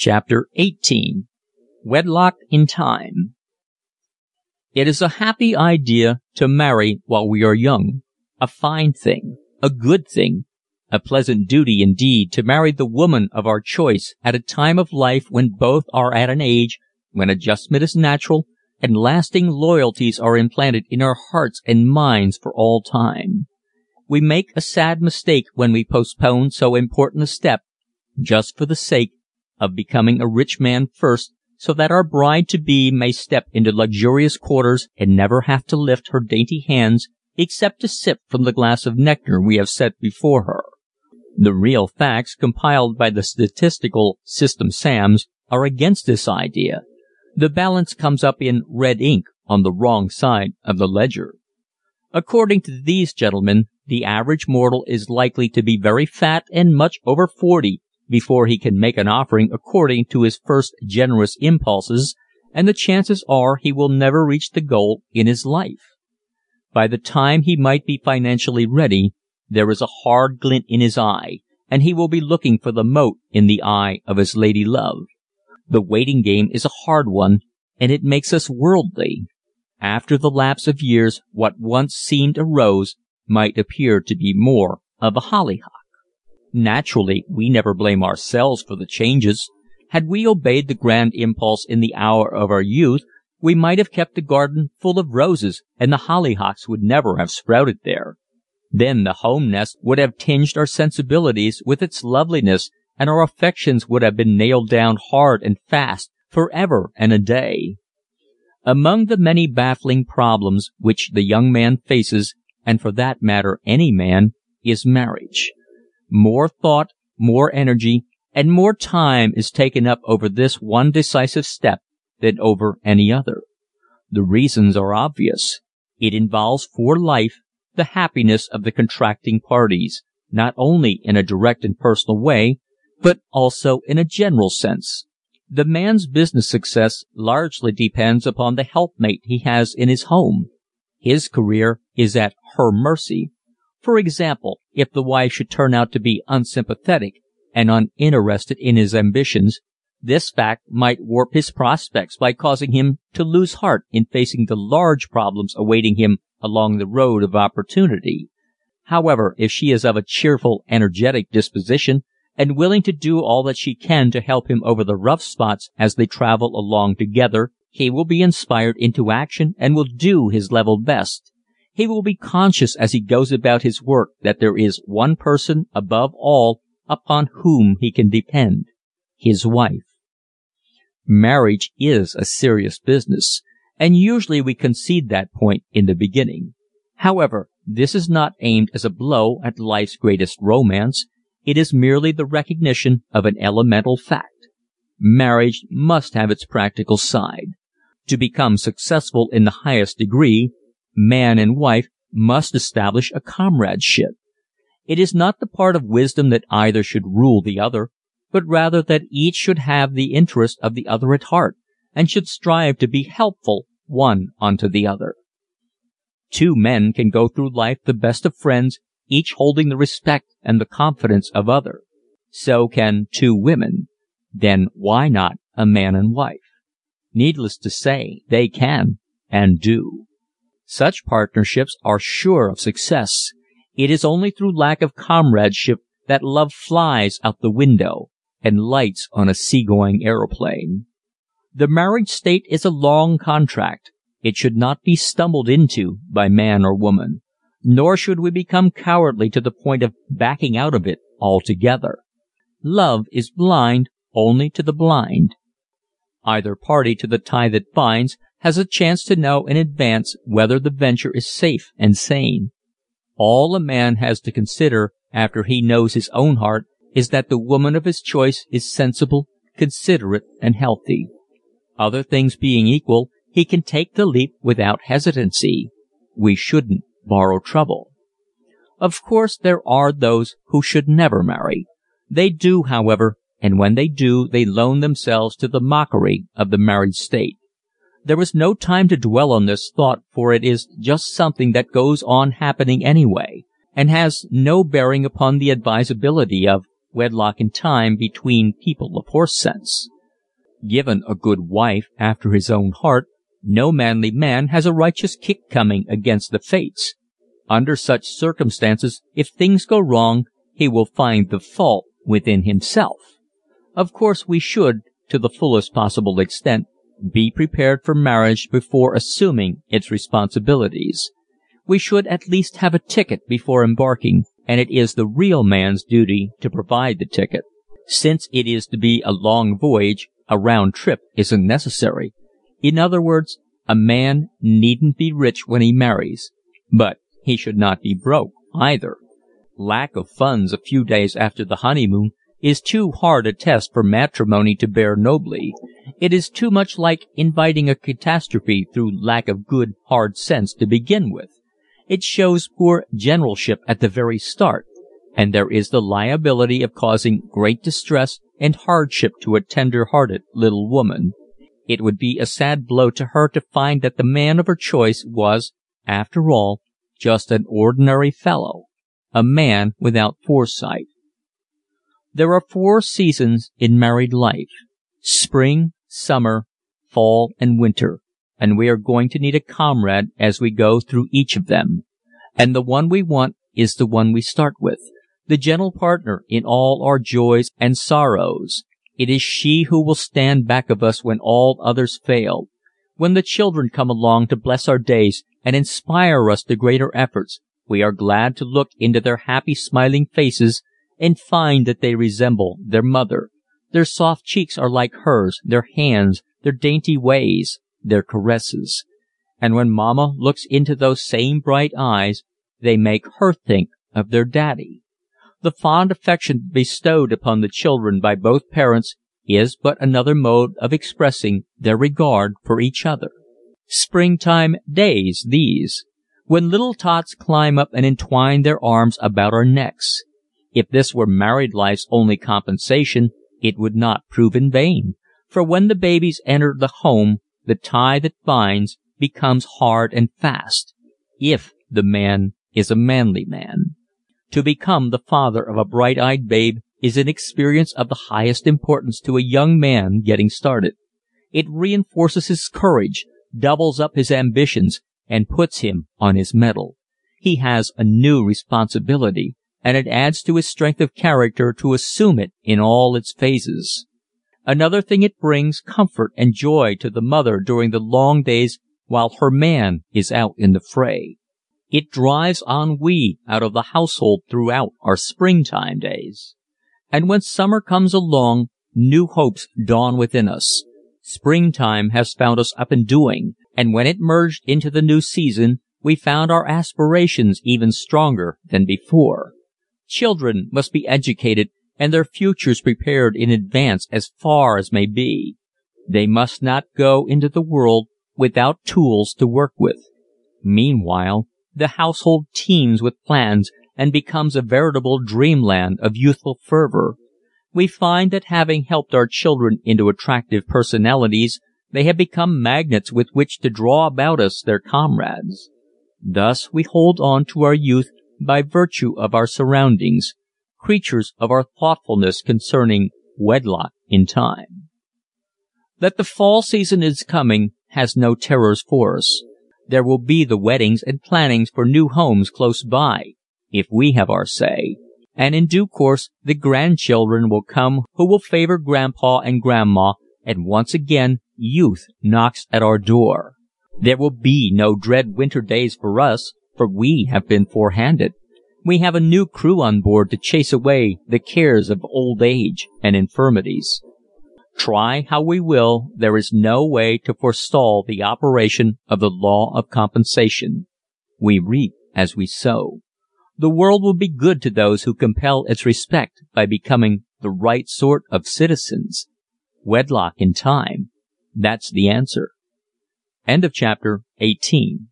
CHAPTER XVIII WEDLOCK IN TIME It is a happy idea to marry while we are young a fine thing a good thing a pleasant duty indeed to marry the woman of our choice at a time of life when both are at an age when adjustment is natural and lasting loyalties are implanted in our hearts and minds for all time. We make a sad mistake when we postpone so important a step just for the sake of becoming a rich man first so that our bride to be may step into luxurious quarters and never have to lift her dainty hands except to sip from the glass of nectar we have set before her. The real facts compiled by the statistical System Sams are against this idea. The balance comes up in red ink on the wrong side of the ledger. According to these gentlemen the average mortal is likely to be very fat and much over forty before he can make an offering according to his first generous impulses and the chances are he will never reach the goal in his life. By the time he might be financially ready there is a hard glint in his eye and he will be looking for the mote in the eye of his lady love. The waiting game is a hard one and it makes us worldly. After the lapse of years what once seemed a rose might appear to be more of a hollyhock. Naturally, we never blame ourselves for the changes. Had we obeyed the grand impulse in the hour of our youth we might have kept the garden full of roses and the hollyhocks would never have sprouted there. Then the home nest would have tinged our sensibilities with its loveliness and our affections would have been nailed down hard and fast forever and a day. Among the many baffling problems which the young man faces and for that matter any man, is marriage. More thought, more energy, and more time is taken up over this one decisive step than over any other. The reasons are obvious. It involves for life the happiness of the contracting parties, not only in a direct and personal way, but also in a general sense. The man's business success largely depends upon the helpmate he has in his home. His career is at her mercy. For example, if the wife should turn out to be unsympathetic and uninterested in his ambitions, this fact might warp his prospects by causing him to lose heart in facing the large problems awaiting him along the road of opportunity. However, if she is of a cheerful, energetic disposition and willing to do all that she can to help him over the rough spots as they travel along together, he will be inspired into action and will do his level best. He will be conscious as he goes about his work that there is one person above all upon whom he can depend his wife. Marriage is a serious business, and usually we concede that point in the beginning. However, this is not aimed as a blow at life's greatest romance it is merely the recognition of an elemental fact. Marriage must have its practical side. To become successful in the highest degree, man and wife must establish a comradeship. It is not the part of wisdom that either should rule the other, but rather that each should have the interest of the other at heart, and should strive to be helpful one unto the other. Two men can go through life the best of friends, each holding the respect and the confidence of other. So can two women. Then why not a man and wife? Needless to say, they can and do. Such partnerships are sure of success. It is only through lack of comradeship that love flies out the window and lights on a seagoing aeroplane. The marriage state is a long contract. It should not be stumbled into by man or woman. Nor should we become cowardly to the point of backing out of it altogether. Love is blind only to the blind. Either party to the tie that binds has a chance to know in advance whether the venture is safe and sane. All a man has to consider after he knows his own heart is that the woman of his choice is sensible, considerate, and healthy. Other things being equal, he can take the leap without hesitancy. We shouldn't borrow trouble. Of course there are those who should never marry. They do, however, and when they do they loan themselves to the mockery of the married state. There is no time to dwell on this thought for it is just something that goes on happening anyway, and has no bearing upon the advisability of wedlock in time between people of horse sense. Given a good wife after his own heart, no manly man has a righteous kick coming against the fates. Under such circumstances, if things go wrong, he will find the fault within himself. Of course we should, to the fullest possible extent, be prepared for marriage before assuming its responsibilities. We should at least have a ticket before embarking, and it is the real man's duty to provide the ticket. Since it is to be a long voyage, a round trip isn't necessary. In other words, a man needn't be rich when he marries, but he should not be broke either. Lack of funds a few days after the honeymoon is too hard a test for matrimony to bear nobly. It is too much like inviting a catastrophe through lack of good, hard sense to begin with. It shows poor generalship at the very start, and there is the liability of causing great distress and hardship to a tender hearted little woman. It would be a sad blow to her to find that the man of her choice was, after all, just an ordinary fellow a man without foresight. There are four seasons in married life spring, summer, fall and winter, and we are going to need a comrade as we go through each of them. And the one we want is the one we start with, the gentle partner in all our joys and sorrows. It is she who will stand back of us when all others fail. When the children come along to bless our days and inspire us to greater efforts, we are glad to look into their happy smiling faces and find that they resemble their mother. Their soft cheeks are like hers, their hands, their dainty ways, their caresses. And when mamma looks into those same bright eyes, they make her think of their daddy. The fond affection bestowed upon the children by both parents is but another mode of expressing their regard for each other. Springtime days, these when little tots climb up and entwine their arms about our necks. If this were married life's only compensation, it would not prove in vain, for when the babies enter the home the tie that binds becomes hard and fast if the man is a manly man. To become the father of a bright eyed babe is an experience of the highest importance to a young man getting started. It reinforces his courage, doubles up his ambitions, and puts him on his mettle. He has a new responsibility, and it adds to his strength of character to assume it in all its phases. Another thing it brings comfort and joy to the mother during the long days while her man is out in the fray. It drives ennui out of the household throughout our springtime days. And when summer comes along, new hopes dawn within us. Springtime has found us up and doing, and when it merged into the new season we found our aspirations even stronger than before. Children must be educated and their futures prepared in advance as far as may be. They must not go into the world without tools to work with. Meanwhile, the household teems with plans and becomes a veritable dreamland of youthful fervor we find that having helped our children into attractive personalities they have become magnets with which to draw about us their comrades. Thus we hold on to our youth by virtue of our surroundings, creatures of our thoughtfulness concerning wedlock in time. That the fall season is coming has no terrors for us. There will be the weddings and plannings for new homes close by, if we have our say and in due course the grandchildren will come who will favor grandpa and grandma and once again youth knocks at our door. There will be no dread winter days for us, for we have been forehanded. We have a new crew on board to chase away the cares of old age and infirmities. Try how we will, there is no way to forestall the operation of the law of compensation. We reap as we sow. The world will be good to those who compel its respect by becoming the right sort of citizens. Wedlock in time. That's the answer. End of chapter 18.